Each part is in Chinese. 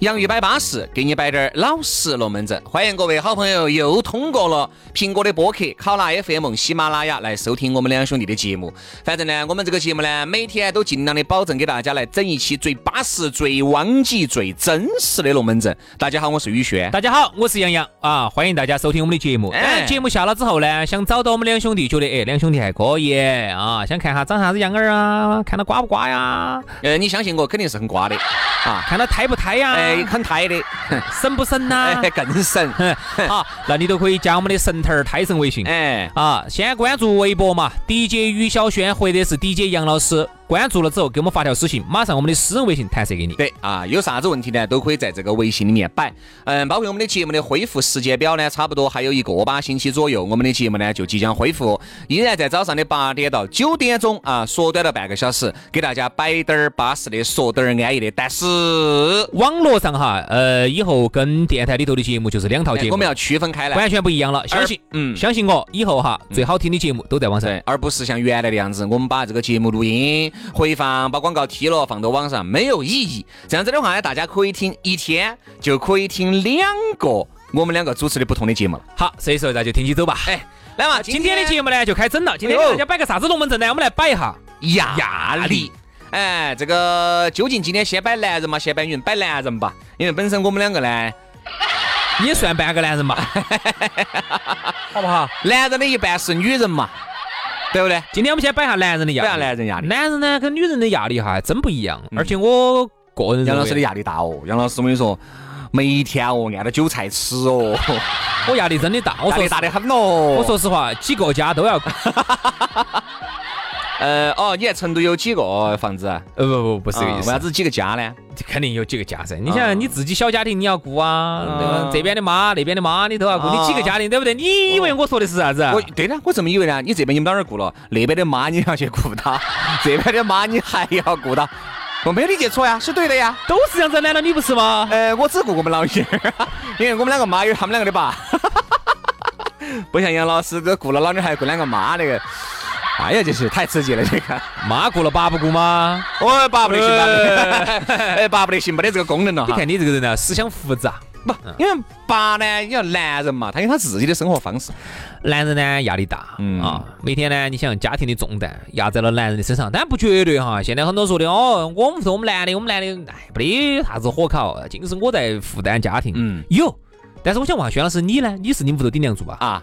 洋芋摆巴适，给你摆点儿老实龙门阵。欢迎各位好朋友又通过了苹果的播客、考拉 FM、喜马拉雅来收听我们两兄弟的节目。反正呢，我们这个节目呢，每天都尽量的保证给大家来整一期最巴适、最汪极、最真实的龙门阵。大家好，我是宇轩。大家好，我是杨洋啊，欢迎大家收听我们的节目。哎，节目下了之后呢，想找到我们两兄弟，觉得哎，两兄弟还可以啊，想看下长啥子样儿啊，看他瓜不瓜呀？呃，你相信我，肯定是很瓜的啊，看他胎不胎呀？很胎的，神不神呐？更 神。好，那你都可以加我们的神头儿胎神微信。哎，啊，先关注微博嘛，DJ 于小轩或者是 DJ 杨老师。关注了之后，给我们发条私信，马上我们的私人微信弹射给你。对啊，有啥子问题呢，都可以在这个微信里面摆。嗯，包括我们的节目的恢复时间表呢，差不多还有一个把星期左右，我们的节目呢就即将恢复，依然在早上的八点到九点钟啊，缩短了半个小时，给大家摆点儿巴适的，说点儿安逸的。但是网络上哈，呃，以后跟电台里头的节目就是两套节目，我们要区分开来，完全不一样了。相信，嗯，相信我，以后哈，最好听的节目都在网上，而不是像原来的样子，我们把这个节目录音回放把。广告踢了，放到网上没有意义。这样子的话呢，大家可以听一天，就可以听两个我们两个主持的不同的节目了。好，所以说那就听起走吧。哎，来嘛，今天的节目呢就开整了。今天给大家摆个啥子龙门阵呢？我们来摆一下压压力。哎，这个究竟今天先摆男人嘛，先摆女人？摆男人吧，因为本身我们两个呢，也算半个男人嘛，好不好？男人的一半是女人嘛。对不对？今天我们先摆下男人的压力。摆下男人压力。男人呢，跟女人的压力哈还真不一样。而且我个人，杨老师的压力大哦。杨老师，我跟你说，每一天哦，按到韭菜吃哦。我压力真的大，我说大的很咯。我说实话，几个家都要。呃哦，你在成都有几个房子？呃不不不是这个意思。为啥子几个家呢？肯定有几个家噻。你想你自己小家庭你要顾啊？这边的妈那边的妈你都要顾，你几个家庭对不对？你以为我说的是啥子？我对的，我这么以为呢。你这边你们老儿顾了，那边的妈你要去顾他，这边的妈你还要顾他。我没有理解错呀，是对的呀，都是这样子。难道你不是吗？呃，我只顾我们老爷，因为我们两个妈有他们两个的爸，不像杨老师这顾了老女孩顾两个妈那个。哎呀，这是太刺激了！这个妈顾了爸不顾吗？哦，爸不得行，哎，爸不得行，没得这个功能了。你看你这个人呢，思想复杂。不，因为爸呢，你要男人嘛，他有他自己的生活方式。男人呢，压力大，嗯啊，每天呢，你想家庭的重担压在了男人的身上，但不绝对哈。现在很多说的哦，我们是我们男的，我们男的，哎，不得啥子火烤，尽是我在负担家庭。嗯，有，但是我想问下轩老师，你呢？你是你屋头顶梁柱吧？啊。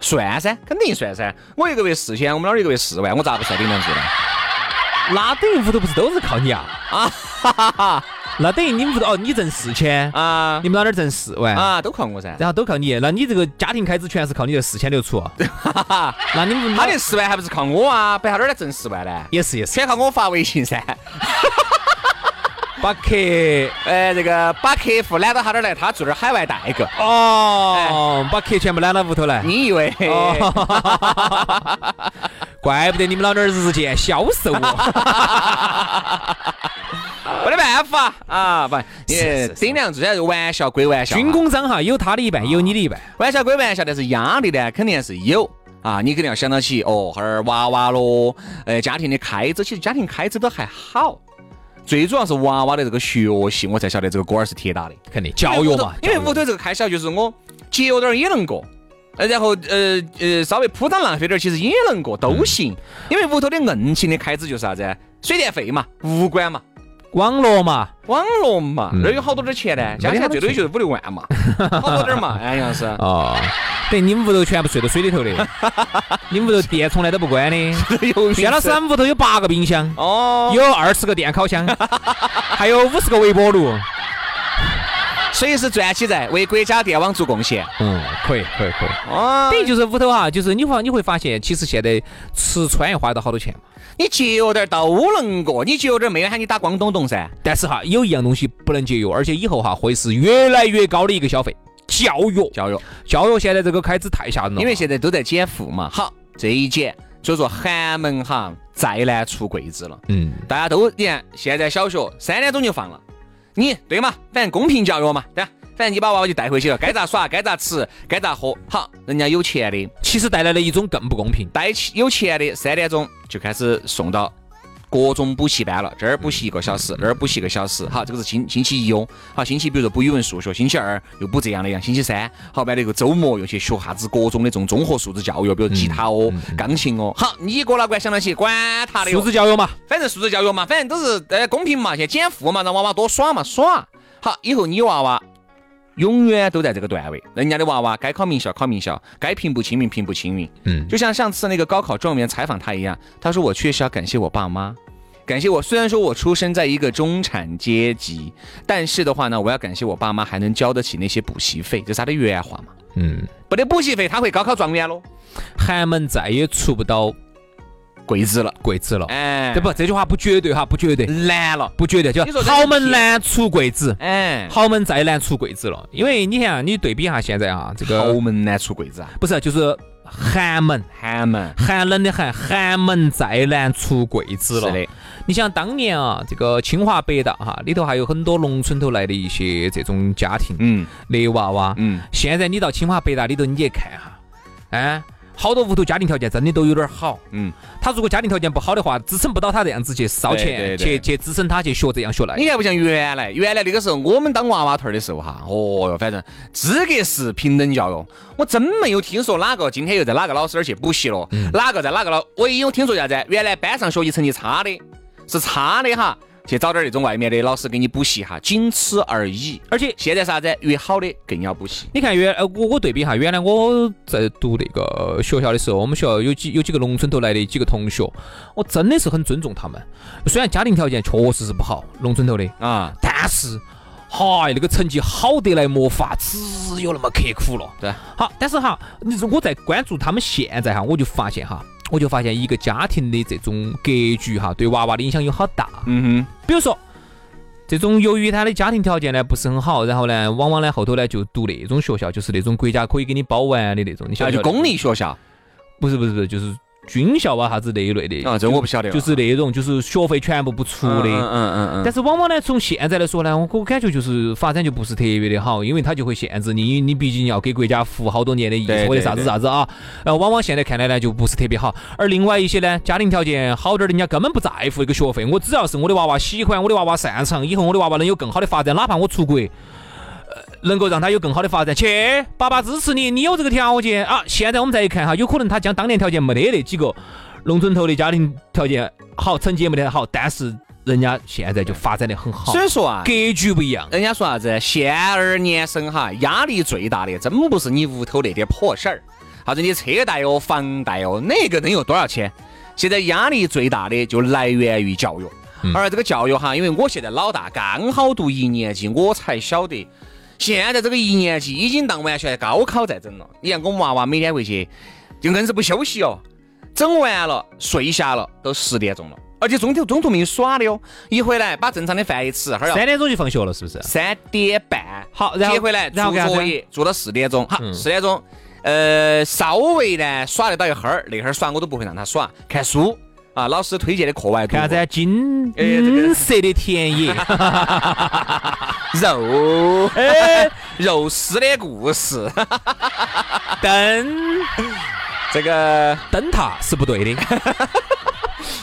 算噻，肯定算噻。我一个月四千，我们老儿一个月四万，我咋不算顶梁柱呢？那等于屋头不是都是靠你啊？啊哈哈哈！那等于你们屋头哦，你挣四千啊，你们老儿挣四万啊，都靠我噻。然后都靠你，那你这个家庭开支全是靠你这四千六出。哈哈，那你们他这四万还不是靠我啊？白他哪儿来挣四万呢？也是也是，全靠我发微信噻。把客，呃，这个把客户揽到他那儿来，他做点海外代购。哦，把客全部揽到屋头来。你以为？怪不得你们老儿日渐消瘦哦。没得办法啊，不，你顶梁柱，这玩笑归玩笑。军工章哈，有他的一半，有你的一半。玩笑归玩笑，但是压力呢，肯定是有啊。你肯定要想到起，哦，哈儿娃娃咯，呃，家庭的开支，其实家庭开支都还好。最主要是娃娃的这个学习，我才晓得这个锅儿是铁打的，肯定教育嘛。因为屋头这个开销就是我节约点儿也能过，呃，然后呃呃稍微铺张浪费点儿，其实也能过，都行。因为屋头的硬性的开支就是啥子？水电费嘛，物管嘛。网络嘛，网络嘛，那有好多点钱呢，加起来最多也就是五六万嘛，好多点嘛，哎，杨老师。哦，等你们屋头全部睡到水里头的，你们屋头电从来都不关的。薛老师屋头有八个冰箱，哦，有二十个电烤箱，还有五十个微波炉。随时转起在为国家电网做贡献。嗯，可以可以可以。哦，等于就是屋头哈，就是你发你会发现，其实现在吃穿要花到好多钱嘛。你节约点都能过，你节约点没有喊你打光咚咚噻。但是哈，有一样东西不能节约，而且以后哈会是越来越高的一个消费，教育。教育，教育现在这个开支太吓人了，因为现在都在减负嘛。好，这一减，所以说寒门哈再难出贵子了。嗯，大家都你看，现在小学三点钟就放了，你对嘛？反正公平教育嘛，对吧？反正你把娃娃就带回去了，该咋耍，该咋吃，该咋喝。好，人家有钱的，其实带来了一种更不公平。带起有钱的，三点钟就开始送到各种补习班了，这儿补习一个小时，那儿补习一个小时。好，这个是星星期一哦。好，星期比如说补语文、数学，星期二又补这样的样，星期三好，完了一个周末又去学啥子各种的这种综合素质教育，比如吉他哦、钢琴哦。好，你哥老倌想到起，管他的哟素质教育嘛，反正素质教育嘛，反正都是呃公平嘛，先减负嘛，让娃娃多耍嘛，耍。好，以后你娃娃永远都在这个段位，人家的娃娃该考名校考名校，该平步青云平步青云。嗯就像上次那个高考状元采访他一样，他说我确实要感谢我爸妈。感谢我，虽然说我出生在一个中产阶级，但是的话呢，我要感谢我爸妈还能交得起那些补习费，这是他的原话嘛。嗯，没得补习费，他会高考状元喽，寒门再也出不到贵子了。贵子了。哎，这不，这句话不绝对哈，不绝对，难了。不绝对，就你说豪门难出贵子，哎，豪门再难出贵子了。因为你看，你对比一下现在啊，这个豪门难出贵子啊，不是就是寒门，寒门寒冷的寒，寒门再难出贵子了。是的，你想当年啊，这个清华北大哈里头还有很多农村头来的一些这种家庭嗯。的娃娃，嗯，现在你到清华北大里头，你去看哈，哎，好多屋头家庭条件真的都有点好。嗯，他如果家庭条件不好的话，支撑不到他这样子去烧钱，去去支撑他去学这样学那。你看不像原来，原来那个时候我们当娃娃头儿的时候哈，哦哟，反正资格是平等教育，我真没有听说哪个今天又在哪个老师那儿去补习了，哪个在哪个老，唯一有听说啥子？原来班上学习成绩差的，是差的哈，去找点那种外面的老师给你补习哈，仅此而已。而且现在啥子？越好的更要补习。你看原呃我我对比哈，原来我在读那个学校的时候，我们学校有几有几个农村头来的几个同学，我真的是很尊重他们。虽然家庭条件确实是不好，农村头的，啊，但是，嗨，那个成绩好得来没法，只有那么刻苦了。对，好，但是哈，你说我在关注他们现在哈，我就发现哈，我就发现一个家庭的这种格局哈，对娃娃的影响有好大。嗯哼。比如说，这种由于他的家庭条件呢不是很好，然后呢，往往呢后头呢就读那种学校，就是那种国家可以给你包完的那种，你晓得就公立学校。不是不是不是，就是军校啊啥子那一类的啊，这我不晓得，就是那种就是学费全部不出的。嗯嗯嗯嗯，但是往往呢，从现在来说呢，我我感觉就是发展就不是特别的好，因为它就会限制你，你毕竟要给国家服好多年的役对或者啥子啥子啊。然后往往现在看来呢，就不是特别好。而另外一些呢，家庭条件好点儿的，人家根本不在乎一个学费，我只要是我的娃娃喜欢，我的娃娃擅长，以后我的娃娃能有更好的发展，哪怕我出国。呃能够让他有更好的发展，去，爸爸支持你，你有这个条件啊！现在我们再一看哈，有可能他将当年条件没得那几个农村头的家庭条件好，成绩也没得好，但是人家现在就发展的很好，所以说啊，格局不一样。人家说啥子？现儿年生哈，压力最大的真不是你屋头那点破事儿，啥子你车贷哦、房贷哦，那个能有多少钱？现在压力最大的就来源于教育，而这个教育哈，因为我现在老大刚好读一年级，我才晓得。现在这个一年级已经当完全高考在整了。你看我们娃娃每天回去，就硬是不休息哦，整完了睡下了都十点钟了，而且中途中途没有耍的哟，一回来把正常的饭一吃，哈儿三点钟就放学了，是不是？三点半，好然后接回来做然后干啥子？作业，做到四点钟，好，嗯四点钟，呃，稍微呢耍得到一会儿，那会儿耍我都不会让他耍，看书啊，老师推荐的课外读看啥子啊？金哎这个金色的田野，肉，哎，肉丝的故事，灯。这个灯塔是不对的。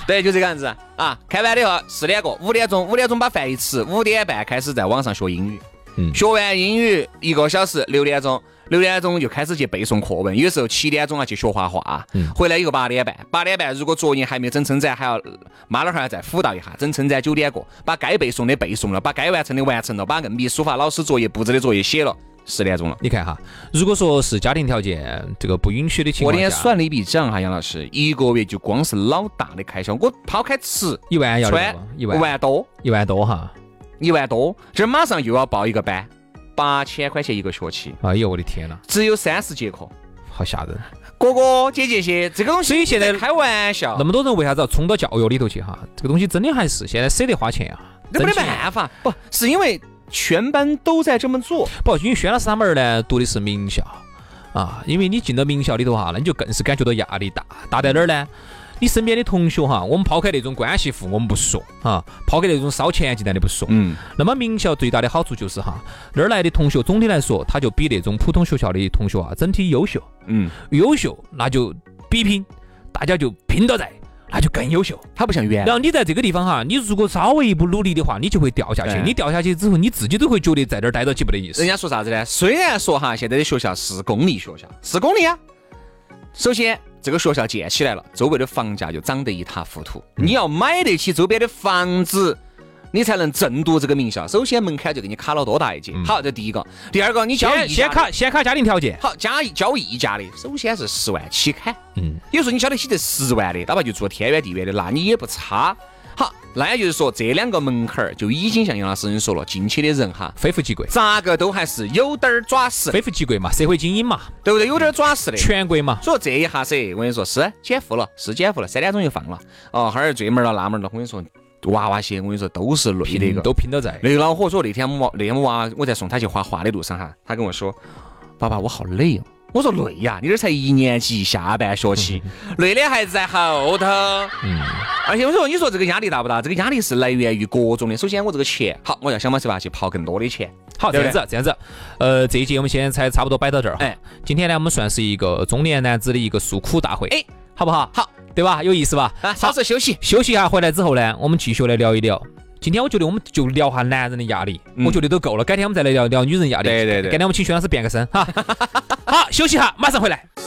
对，就这个样子啊。看完了以后四点过，五点钟，五点钟把饭一吃，五点半开始在网上学英语。嗯。学完英语一个小时，六点钟，六点钟就开始去背诵课文，有时候七点钟啊去学画画，回来以后八点半，八点半如果作业还没有整称赞，还要妈老汉儿再辅导一下，整称赞九点过，把该背诵的背诵了，把该完成的完成了，把硬笔书法老师作业布置的作业写了，十点钟了。你看哈，如果说是家庭条件这个不允许的情况下我那天，算了一笔账哈，杨老师，一个月就光是老大的开销，我抛开吃一万要得穿一万万多，一万多哈。一万多，这儿马上又要报一个班，八千块钱一个学期，哎呦我的天呐，只有三十节课，好吓人！哥哥姐姐些，这个东西所以现在开玩笑。那，么多人为啥子要冲到教育里头去哈？这个东西真的还是现在舍得花钱啊，那没得办法，不是因为全班都在这么做，不，因为轩老师他们儿呢读的是名校。啊，因为你进到名校里头哈，那你就更是感觉到压力大，大在哪儿呢？你身边的同学哈，我们抛开那种关系户，我们不说哈，抛开那种烧钱进来的不说，嗯，那么名校最大的好处就是哈，那儿来的同学总体来说，他就比那种普通学校的同学啊整体优秀，嗯，优秀那就比拼，大家就拼到在，那就更优秀。他不像原然后你在这个地方哈，你如果稍微一不努力的话，你就会掉下去。你掉下去之后，你自己都会觉得在这儿待到起没得意思人。家说啥子呢？虽然说哈，现在的学校是公立学校，是公立啊。首先，这个学校建起来了，周围的房价就涨得一塌糊涂。你要买得起周边的房子，你才能正读这个名校。首先门槛就给你卡了多大一截。好，这第一个。第二个，你交先先卡先卡家庭条件，好加交溢价的，首先是十万起砍。嗯，有时候你交得起这十万的，哪怕就住天远地远的，那你也不差。好，那也就是说，这两个门槛儿就已经像杨老师你说了，进去的人哈，非富即贵，咋个都还是有点儿爪实，非富即贵嘛，社会精英嘛，对不对？有点儿爪实的。权贵嘛。所以这一下噻，我跟你说是减负了，是减负了，三点钟就放了。哦，哈儿这门儿了那门儿了，我跟你说，娃娃些我跟你说都是累的。都拼到在。那个恼火说那天我娃那天我娃我在送他去画画的路上哈，他跟我说，爸爸我好累哦。我说累呀，你这才一年级下半学期，累的孩子在后头。嗯，而且我说，你说这个压力大不大？这个压力是来源于各种的。首先，我这个钱好，我要想方设法去刨更多的钱。好，这样子，这样子，呃，这一节我们现在才差不多摆到这儿。哎哎，今天呢，我们算是一个中年男子的一个诉苦大会。哎，好不好？好，对吧？有意思吧？啊，稍事休息。休息一下，回来之后呢，我们继续来聊一聊。今天我觉得我们就聊下男人的压力，嗯我觉得都够了。改天我们再来聊聊女人压力。对对对改天我们请薛老师变个身哈。好，休息哈，马上回来。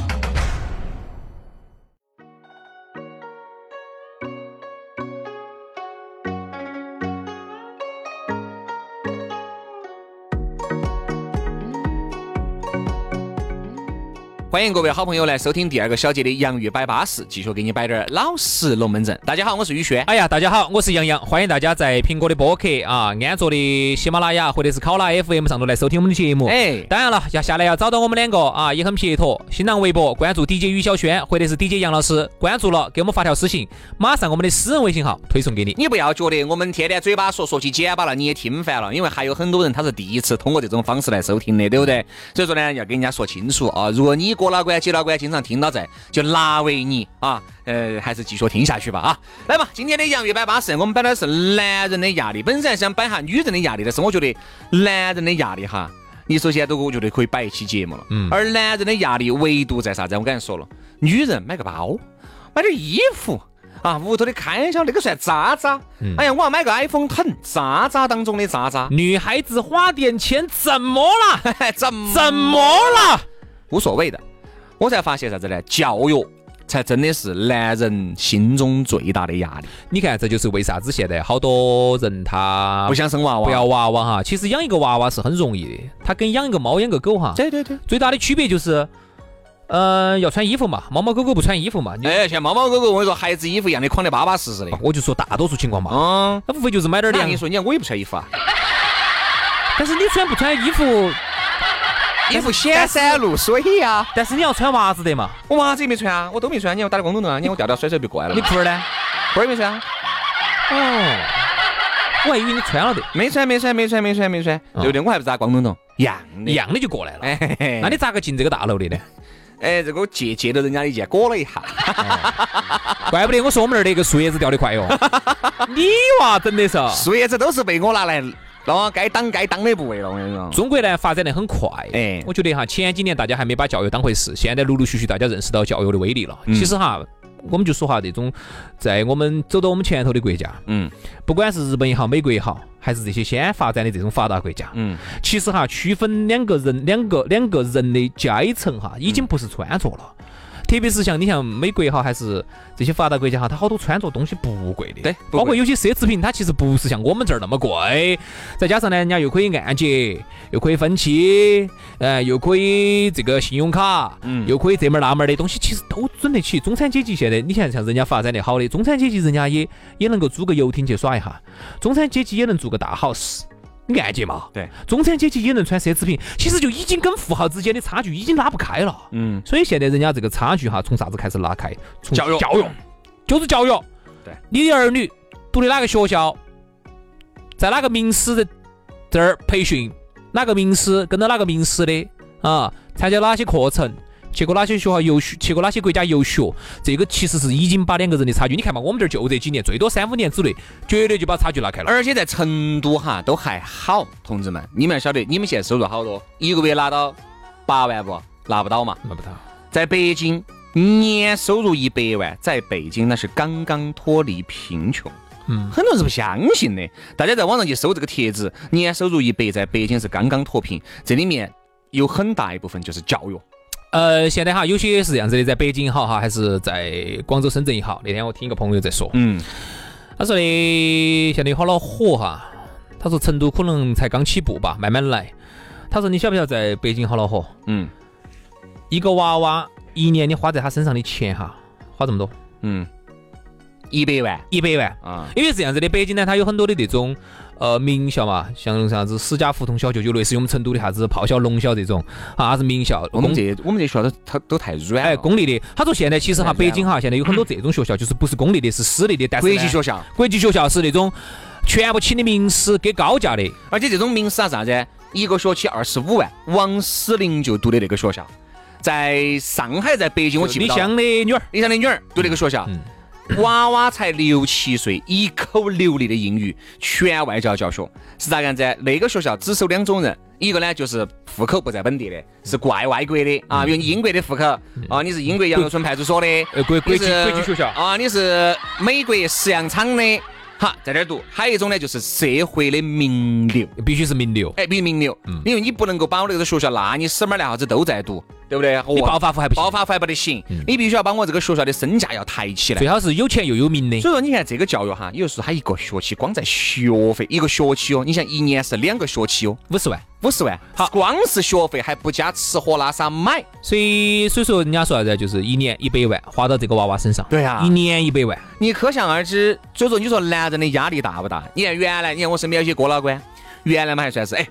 欢迎各位好朋友来收听第二个小节的洋芋摆巴士，继续给你摆点老实龙门阵。大家好，我是宇轩。哎呀，大家好，我是杨洋，欢迎大家在苹果的播客啊、安卓的喜马拉雅或者是考拉 FM 上头来收听我们的节目。哎当然了，要下来要找到我们两个啊，也很撇脱。新浪微博关注 DJ 于小轩或者是 DJ 杨老师，关注了给我们发条私信，马上我们的私人微信号推送给你。你不要觉得我们天天嘴巴说说起简巴了，你也听烦了，因为还有很多人他是第一次通过这种方式来收听的，对不对？所以说呢，要跟人家说清楚啊。如果你哥老倌、姐老倌经常听到在，就难为你啊，呃，还是继续听下去吧啊。来吧，今天的洋芋摆巴士，我们摆的是男人的压力。本身想摆下女人的压力，但是我觉得男人的压力哈，你首先都我觉得可以摆一期节目了。嗯。而男人的压力唯独在啥子？我刚才说了，女人买个包，买点衣服。啊，屋头的开销那个算渣渣。哎呀，我要买个 iPhone 疼，渣渣当中的渣渣。女孩子花点钱怎么了？怎么怎么了？无所谓的。我才发现啥子呢？教育才真的是男人心中最大的压力。你看，这就是为啥子现在好多人他不想生娃娃，不要娃娃哈。其实养一个娃娃是很容易的，他跟养一个猫、养个狗哈，对对对。最大的区别就是，呃，要穿衣服嘛，猫猫狗狗不穿衣服嘛。你哎，像猫猫狗狗，我跟你说，孩子衣服一样的，框得巴巴适适的。我就说大多数情况嘛，嗯，那无非就是买点儿粮你。说，你看我也不穿衣服啊，但是你穿不穿衣服？衣服显山露水呀。但是你要穿袜子的嘛。我袜子也没穿啊，我都没穿。你看我打的光头头啊，你看我吊吊甩甩就过来了。你裤儿呢？裤儿也没穿啊，哦，我还以为你穿了的，没穿没穿没穿没穿没穿，对不对？我还不是打光头头，一样的。一样的就过来了。哎那你咋个进这个大楼的呢？哎，这个借借了人家的剑，裹了一下。怪不得我说我们那儿那个树叶子掉得快哟。你娃真的是。树叶子都是被我拿来，啷该当该当的部位了。我跟你说，中国呢发展得很快，哎哎，我觉得哈前几年大家还没把教育当回事，现在陆陆续续大家认识到教育的威力了。嗯其实哈，我们就说哈，这种在我们走到我们前头的国家，嗯不管是日本也好，美国也好，还是这些先发展的这种发达国家，嗯，其实哈区分两个人两个两个人的阶层哈，已经不是穿着了。特别是像你像美国哈，还是这些发达国家哈，它好多穿着东西不贵的，对包括有些奢侈品，它其实不是像我们这儿那么贵。再加上呢，人家又可以按揭，又可以分期，呃，又可以这个信用卡，嗯又可以这门儿那门儿的东西，其实都准得起。中产阶级现在，你像像人家发展的好的，中产阶级人家也也能够租个游艇去耍一下，中产阶级也能做个大 house。你按揭嘛，对，中产阶级也能穿奢侈品，其实就已经跟富豪之间的差距已经拉不开了。嗯，所以现在人家这个差距哈，从啥子开始拉开？从教育教育就是教育。对，你的儿女读的哪个学校，在哪个名师的这儿培训，哪个名师跟着哪个名师的啊，参加哪些课程，去过哪些学校游学，去过哪些国家游学，这个其实是已经把两个人的差距，你看嘛，我们这儿就这几年，最多三五年之内，绝对就把差距拉开了。而且在成都哈都还好，同志们，你们要晓得，你们现在收入好多，一个月拿到八万不？拿不到嘛。拿不到。在北京，年收入一百万，在北京那是刚刚脱离贫穷。嗯很多人是不相信的。大家在网上去搜这个帖子，年收入一百，在北京是刚刚脱贫，这里面有很大一部分就是教育。呃，现在哈有些是这样子的，在北京也好哈，还是在广州、深圳也好。那天我听一个朋友在说，嗯，他说的现在有好恼火哈。他说成都可能才刚起步吧，慢慢来。他说你晓不晓得在北京好恼火？嗯一个娃娃一年你花在他身上的钱哈，花这么多，嗯，一百万一百万。啊，因为是这样子的，北京呢，它有很多的这种呃名校嘛，像啥子史家胡同小学，就类似于我们成都的啥子炮校、龙校这种啊，啥子名校。我们这我们这学校都它都太软哎，公立的，他说现在其实哈，北京哈现在有很多这种学校，就是不是公立的，是私立的，但是国际学校，国际学校是那种全部请的名师给高价的，而且这种名师啊啥子，一个学期二十五万，王诗龄就读的那个学校，在上海，在北京我记不到。了。李湘的女儿，李湘的女儿读那个学校，娃娃才六七岁，一口流利的英语，全外教教学，是咋个样子？那个学校只收两种人，一个呢就是户口不在本地的，是怪外国的。啊，比如你英国的户口啊，你是英国杨柳村派出所的，呃国国际国际学校。啊，你是美国石羊厂的，好在这儿读。还有一种呢，就是社会的名流。必须是名流，哎，必须名流，嗯。因为你不能够把我那个学校，那你屎猫烂啥子都在读，对不对？你哦暴发户还不行，嗯暴发户还不得行，你必须要把我这个学校的身价要抬起来最。好是有钱又有名的。所以说，你看这个教育哈，也就是他一个学期光在学费一个学期哦，你想一年是两个学期哦，五十万，五十万，好光是学费还不加吃喝拉撒买，所以所以说人家说啥子，就是一年一百万花到这个娃娃身上。对啊一年一百万，你可想而知。所以说，你说男人的压力大不大？你看原来，你看我身边有些哥老倌，原来嘛还算是哎，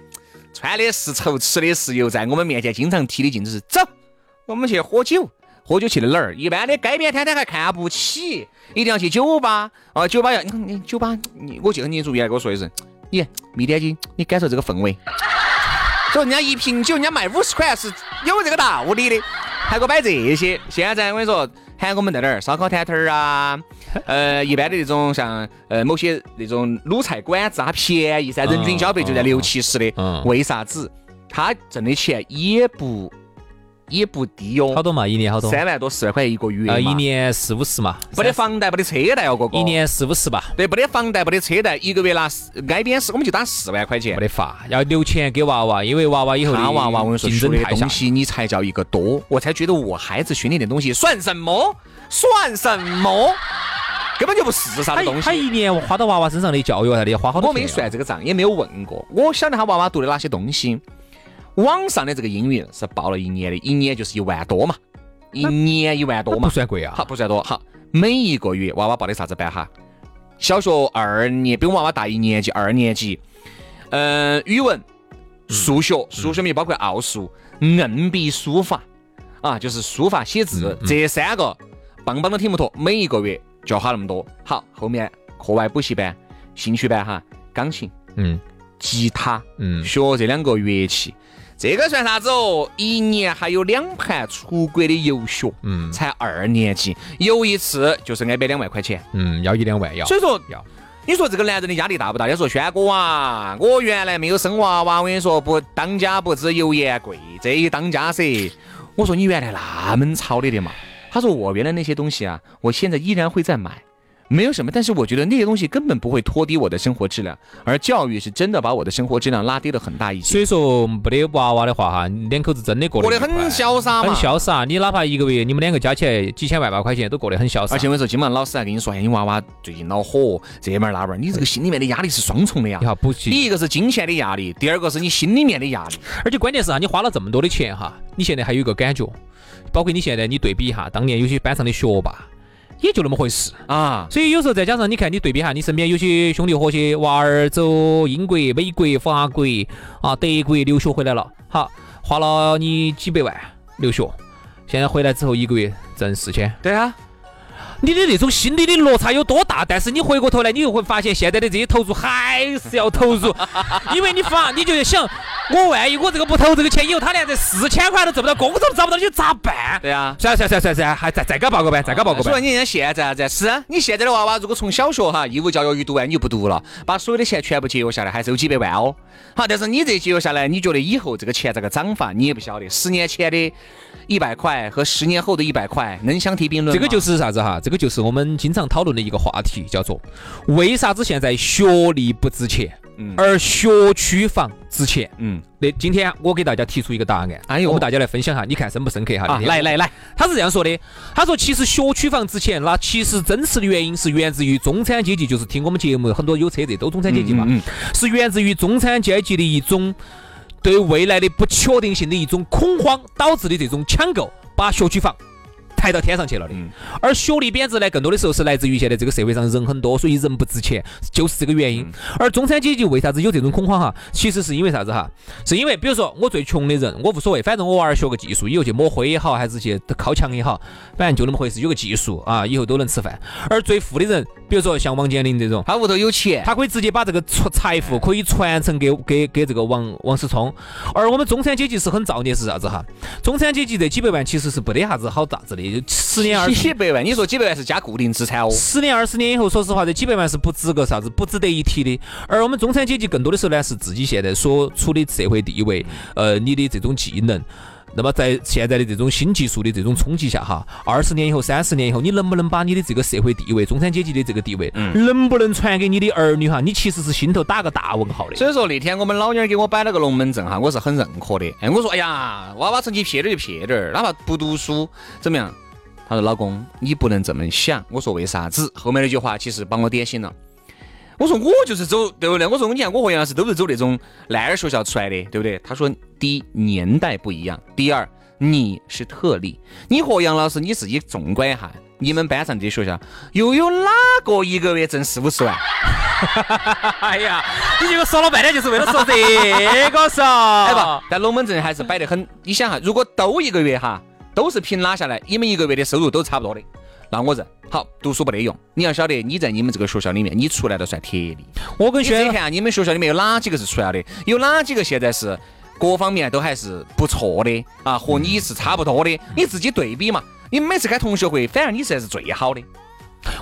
穿的是绸，吃的是油，在我们面前经常提的镜子是走，我们去喝酒。喝酒去的哪儿？一般的街边摊摊还看不起，一定要去酒吧。哦，酒吧要你酒吧，你我记得很清楚，原来跟我说一声，你眯点睛，你感受这个氛围。所以人家一瓶酒，人家卖五十块是有这个道理的，还给我摆这些。现在我跟你说，喊我们在哪儿烧烤摊摊儿啊，呃，一般的那种像呃某些那种卤菜馆子，它便宜噻，人均消费就在六七十的。嗯为啥子？他挣的钱也不也不低哟，好多嘛？一年好多？三万多四万块一个月呃，一年四五十嘛，不得房贷，不得车贷哦，哥哥。一年四五十吧，对，没得房贷，不得车贷，一个月拿挨边是我们就打四万块钱没。得法，要留钱给娃娃，因为娃娃以后的他娃娃，我跟你说，竞学的东。西你才叫一个多，我才觉得我孩子学那点东西算什么？算什么？根本就不是啥他子东西。他一年花到娃娃身上的教育啥的，要花好多我没算这个账，也没有问过。我晓得他娃娃读的哪些东西。网上的这个英语是报了一年的，一年就是一万多嘛，一年一万多嘛不，算贵啊。好不算多。好，每一个月娃娃报的啥子班哈？小学二年，比我娃娃大一年级，二年级。呃，语文、数学，数学里面包括奥数、硬笔书法啊，就是书法写字这三个棒棒的听不脱，每一个月就要花那么多。好，后面课外补习班、兴趣班哈，钢琴、嗯吉他，嗯，学这两个乐器，这个算啥子哦？一年还有两盘出国的游学，嗯才二年级，游一次就是安排两万块钱。嗯，要一两万要。所以说，要你说这个男人的压力大不大？要说轩哥啊，我原来没有生娃娃，我跟你说不当家不知油盐贵，这一当家噻。我说你原来那么操的的嘛？他说我原来那些东西啊，我现在依然会再买。没有什么，但是我觉得那些东西根本不会拖低我的生活质量，而教育是真的把我的生活质量拉低了很大一截。所以说没得娃娃的话哈，两口子真的过得过得很潇洒，很潇洒。你哪怕一个月你们两个加起来几千万把块钱都过得很潇洒。而且我跟你说，今晚老师还跟你说，哎，你娃娃最近恼火，这门儿那门儿，你这个心里面的压力是双重的呀你。好补习，第一个是金钱的压力，第二个是你心里面的压力。而且关键是哈，你花了这么多的钱哈，你现在还有一个感觉，包括你现在你对比一下当年有些班上的学霸，也就那么回事。啊，所以有时候再加上你看，你对比下，你身边有些兄弟伙些娃儿走英国、美国、法国啊、德国留学回来了，好花了你几百万留学，现在回来之后一个月挣四千，对啊，你的那种心理的落差有多大？但是你回过头来，你又会发现现在的这些投入还是要投入，因为你发你就在想，我万一我这个不投这个钱以后，他连这四千块都挣不到，工作都找不到，你咋办？对啊。算了算了算了算了算，还再再给他报个班，再给他报个班。所以你看现在啥子？是啊你现在的娃娃，如果从小学哈义务教育一读完，你就不读了，把所有的钱全部节约下来，还是有几百万哦。好，但是你这节约下来，你觉得以后这个钱咋个涨法，你也不晓得。十年前的一百块和十年后的一百块能相提并论？这个就是啥子哈？这个就是我们经常讨论的一个话题，叫做为啥子现在学历不值钱？嗯而学区房值钱。嗯那今天我给大家提出一个答案，哎呦我们大家来分享哈，你看深不深刻哈？啊，来来来，他是这样说的，他说其实学区房值钱，那其实真实的原因是源自于中产阶级，就是听我们节目很多有车的都中产阶级嘛，嗯嗯是源自于中产阶级的一种对未来的不确定性的一种恐慌导致的这种抢购，把学区房。抬到天上去了的，嗯而学历贬值呢，更多的时候是来自于现在这个社会上人很多，所以人不值钱，就是这个原因。而中产阶级为啥子有这种恐慌哈？其实是因为啥子哈？是因为比如说我最穷的人，我无所谓，反正我娃儿学个技术，以后去抹灰也好，还是去靠墙也好，反正就那么回事，有个技术啊，以后都能吃饭。而最富的人，比如说像王健林这种，他屋头有钱，他可以直接把这个传财富可以传承给给给这个王王思聪，而我们中产阶级是很造孽是啥子哈？中产阶级这几百万其实是没得啥子好咋子的，就十年二十几百万，你说几百万是加固定资产哦。十年二十年以后，说实话，这几百万是不值个啥子，不值得一提的。而我们中产阶级更多的时候呢，是自己现在所处的社会地位，呃，你的这种技能。那么在现在的这种新技术的这种冲击下，哈，二十年以后、三十年以后，你能不能把你的这个社会地位、中产阶级的这个地位，能不能传给你的儿女哈？你其实是心头打个大问号的。所以说那天我们老娘儿给我摆了个龙门阵哈，我是很认可的。哎，我说哎呀，娃娃成绩撇点儿就撇点儿，哪怕不读书怎么样？他说老公，你不能这么想。我说为啥子？后面那句话其实把我点醒了。我说我就是走，对不对？我说你看我和杨老师都是走那种烂儿学校出来的，对不对？他说第一年代不一样，第二你是特例，你和杨老师你自己纵观一下，你们班上这些学校又有哪个一个月挣四五十万？哎呀，你这个说了半天就是为了说这个嗦。哎不，但龙门阵还是摆得很。你想哈，如果都一个月哈，都是平拉下来，你们一个月的收入都差不多的，那我认好读书不得用。你要晓得，你在你们这个学校里面，你出来都算特例。我跟轩你看，你们学校里面有哪几个是出来的？有哪几个现在是各方面都还是不错的啊？和你是差不多的，你自己对比嘛。你每次开同学会，反而你才是最好的。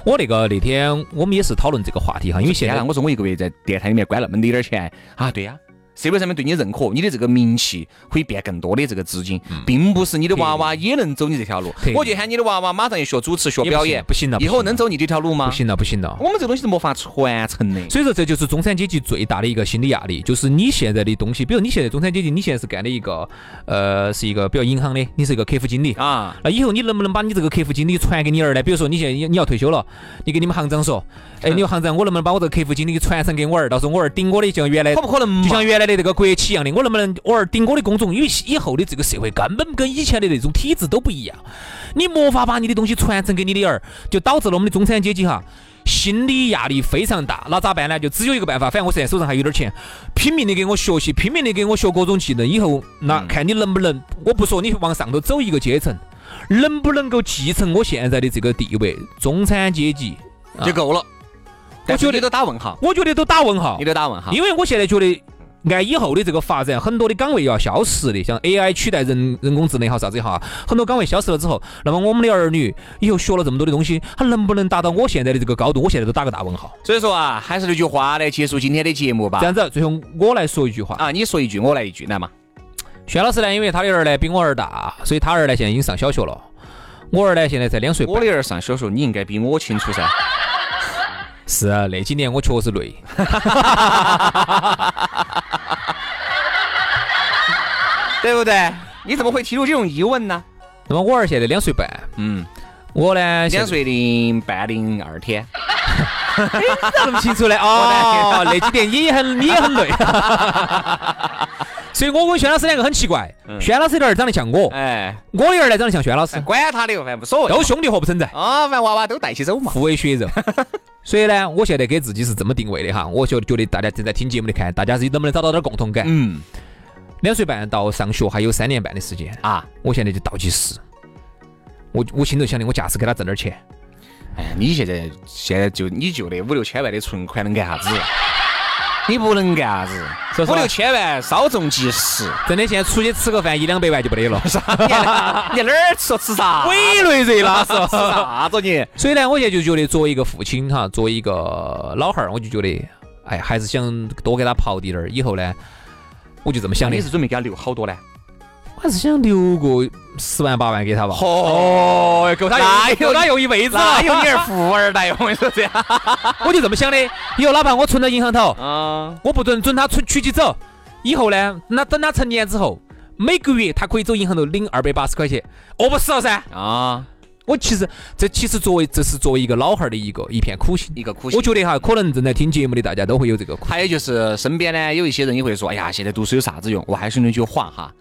我那个那天我们也是讨论这个话题哈，因为现在，我说我一个月在电台里面关那么点点儿钱啊，对呀、社会上面对你认可，你的这个名气可以变更多的这个资金，并不是你的娃娃也能走你这条路。我就喊你的娃娃马上要学主持、学表演，不行了以后能走你这条路吗不？行了不行了。我们这个东西是没法传承的。所以说，这就是中产阶级最大的一个心理压力，就是你现在的东西，比如你现在中产阶级，你现在是干的一个，呃，是一个比如银行的，你是一个客服经理。啊，那以后你能不能把你这个客服经理传给你儿呢？比如说你现在你你要退休了，你给你们行长说，哎，你说行长，我能不能把我这个客服经理传承给我儿？到时候我儿顶我的，就像原来可不可能？就像原来的这个国企一样的，我能不能偶尔顶我的工种？因为以后的这个社会根本跟以前的那种体制都不一样，你没法把你的东西传承给你的儿，就导致了我们的中产阶级哈。心理压力非常大，那咋办呢？就只有一个办法，反正我现在手上还有点钱，拼命的给我学习，拼命的给我学各种技能。以后那看你能不能，我不说你往上头走一个阶层，能不能够继承我现在的这个地位？中产阶级，就够了。我觉得都打问号，我觉得都打问号你。都打问号。因为我现在觉得，按以后的这个发展，很多的岗位要消失的，像 AI 取代人人工智能也好啥子也好啊，很多岗位消失了之后，那么我们的儿女以后学了这么多的东西，他能不能达到我现在的这个高度？我现在都打个大问号。所以说啊，还是那句话来结束今天的节目吧这。样子，最后我来说一句话，啊，你说一句，我来一句，来嘛。轩老师呢，因为他的儿呢比我儿大，所以他儿呢现在已经上小学了，我儿呢现在才两岁我。的儿上小学，你应该比我清楚噻。是啊，那几年我确实累。对不对？你怎么会提出这种疑问呢？那么我儿现在两岁半，嗯，我呢两岁零半零二天。那么清楚的哦，那几年你也很你也很累。所以我跟轩老师两个很奇怪，轩老师的儿长得像我，哎，我的儿呢长得像轩老师，管他的，反正无所谓。都兄弟伙不存在，啊，反正娃娃都带起走嘛。互为血肉。所以呢，我现在给自己是这么定位的哈，我就觉得大家正在听节目的看，大家是能不能找到点共同感？嗯两岁半到上学还有三年半的时间，啊，我现在就倒计时。我我心头想的，我假使给他挣点钱，哎，你现在现在就你就那五六千万的存款能干啥子？你不能干啥子？五六千万稍纵即逝。真的现在出去吃个饭一两百万就没得了，你哪儿吃吃啥？委内瑞拉是吃啥子你？所以呢，我现在就觉得作为一个父亲哈，作为一个老汉儿，我就觉得，哎，还是想多给他刨滴点儿。以后呢，我就这么想的你，是准备给他留好多呢？我还是想留个十万八万给他吧。哦，够他那用，够他用一辈子。有你儿富二代，我跟你说这样。我就这么想的，以后哪怕我存到银行头，啊，我不准准他存取起走，以后呢，那等他成年之后，每个月他可以走银行头领二百八十块钱，饿不死了噻。啊，我其实这其实作为这是作为一个老汉儿的一个一片苦心。一个苦心我。觉得哈，可能正在听节目的大家都会有这个苦。还有就是身边呢有一些人也会说，哎呀，现在读书有啥子用？我还是那句话哈，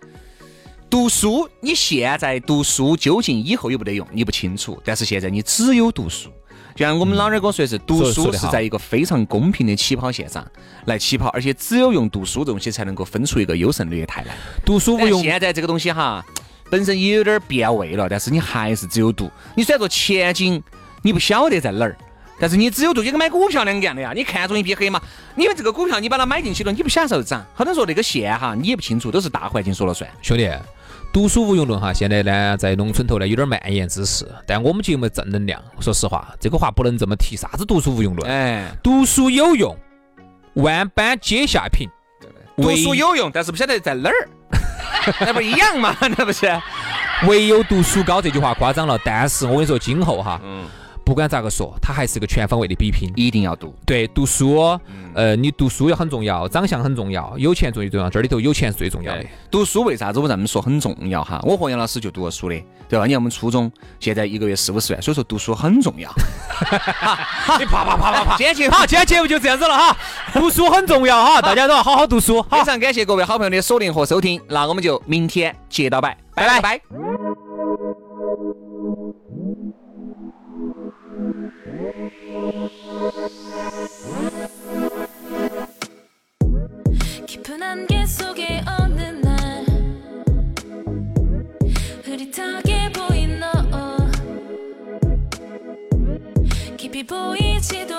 读书你现在读书究竟以后有没得用，你不清楚。但是现在你只有读书。就像我们老二哥说的是，读书是在一个非常公平的起跑线上来起跑，而且只有用读书这东西才能够分出一个优胜劣汰来。读书无用，现在这个东西哈，本身也有点儿变味了，但是你还是只有读。你虽然说前景你不晓得在哪儿，但是你只有读，就跟买股票两个样的呀。你看中一匹黑马，因为这个股票你把它买进去了，你不晓得啥时候涨。很多人说那个线哈，你也不清楚，都是大环境说了算。兄弟，读书无用论哈，现在呢在农村头呢有点蔓延之势，但我们节目正能量，说实话，这个话不能这么提。啥子读书无用论？哎，读书有用，万般皆下品。读书有用，但是不晓得在哪儿，那不一样嘛？那不是？唯有读书高这句话夸张了，但是我跟你说，今后哈，嗯，不管咋个说，它还是个全方位的比拼。一定要读。对，读书，呃，你读书也很重要，长相很重要，有钱最重要。这里头有钱是最重要的。读书为啥子我这么说很重要哈？我和杨老师就读过书的，对吧？你看我们初中现在一个月四五十万，所以说读书很重要。你啪啪啪啪啪！今天好，今天节目就这样子了哈。读书很重要哈，大家都要好好读书。非，常感谢各位好朋友的锁定和收听，那我们就明天接到拜，拜拜拜。 깊은 안개 속에 어느 날. 흐릿하게 보인 너. 깊이 보이지도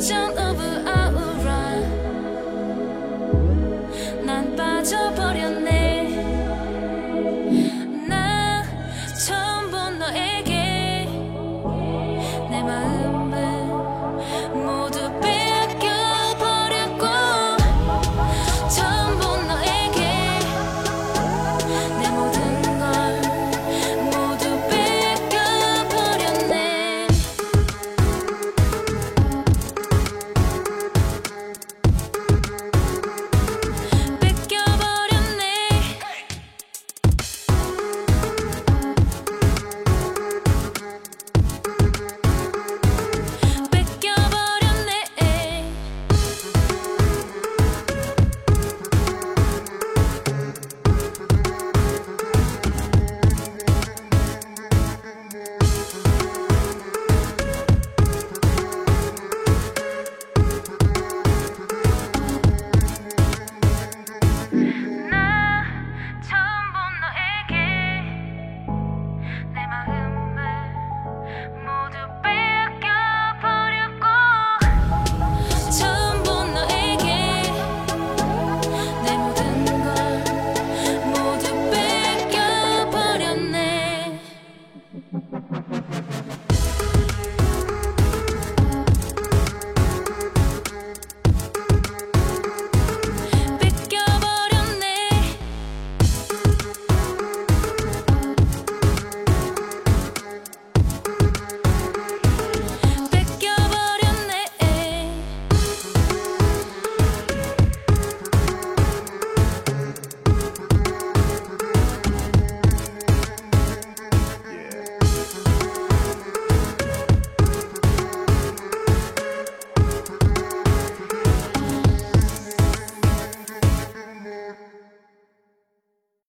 想。